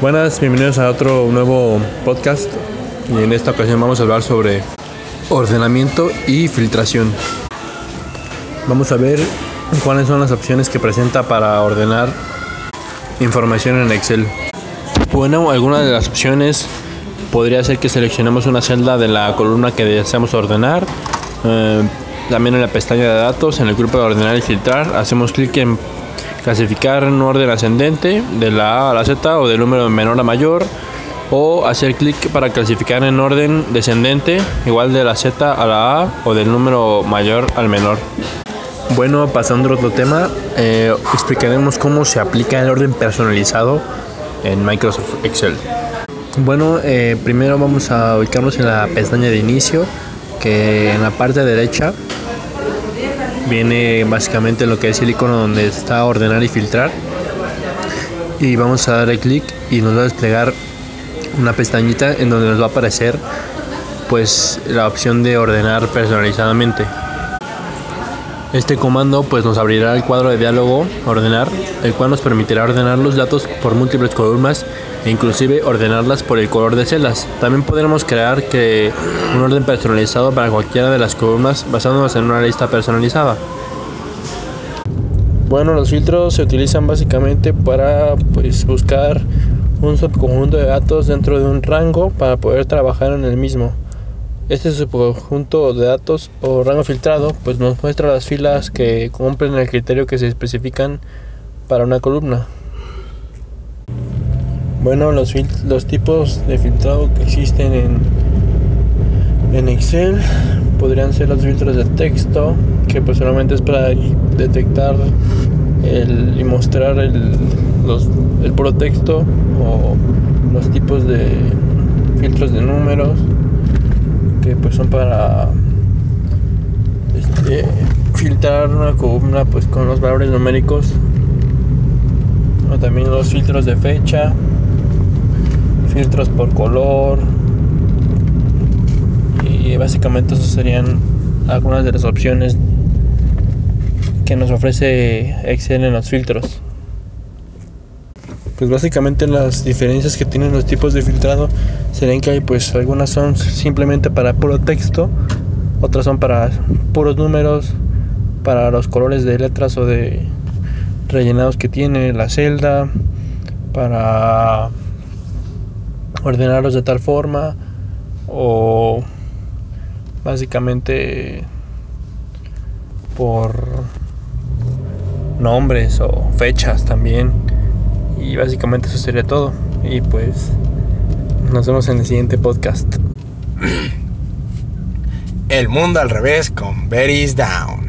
Buenas, bienvenidos a otro nuevo podcast y en esta ocasión vamos a hablar sobre ordenamiento y filtración. Vamos a ver cuáles son las opciones que presenta para ordenar información en Excel. Bueno, alguna de las opciones podría ser que seleccionemos una celda de la columna que deseamos ordenar. Eh, también en la pestaña de datos, en el grupo de ordenar y filtrar, hacemos clic en clasificar en orden ascendente de la A a la Z o del número menor a mayor o hacer clic para clasificar en orden descendente igual de la Z a la A o del número mayor al menor. Bueno, pasando a otro tema, eh, explicaremos cómo se aplica el orden personalizado en Microsoft Excel. Bueno, eh, primero vamos a ubicarnos en la pestaña de inicio, que en la parte derecha viene básicamente lo que es el icono donde está ordenar y filtrar. Y vamos a darle clic y nos va a desplegar una pestañita en donde nos va a aparecer pues la opción de ordenar personalizadamente este comando pues nos abrirá el cuadro de diálogo ordenar el cual nos permitirá ordenar los datos por múltiples columnas e inclusive ordenarlas por el color de celdas. También podremos crear que un orden personalizado para cualquiera de las columnas basándonos en una lista personalizada. Bueno, los filtros se utilizan básicamente para pues, buscar un subconjunto de datos dentro de un rango para poder trabajar en el mismo. Este subconjunto de datos o rango filtrado pues nos muestra las filas que cumplen el criterio que se especifican para una columna. Bueno, los, los tipos de filtrado que existen en, en Excel podrían ser los filtros de texto, que pues solamente es para detectar y mostrar el, el puro texto, o los tipos de filtros de números, pues son para este, filtrar una columna pues con los valores numéricos. O también los filtros de fecha filtros por color. Y básicamente eso serían algunas de las opciones que nos ofrece Excel en los filtros pues básicamente las diferencias que tienen los tipos de filtrado serían que hay pues algunas son simplemente para puro texto otras son para puros números para los colores de letras o de rellenados que tiene la celda para ordenarlos de tal forma o básicamente por nombres o fechas también y básicamente eso sería todo. Y pues nos vemos en el siguiente podcast. El mundo al revés con Berries Down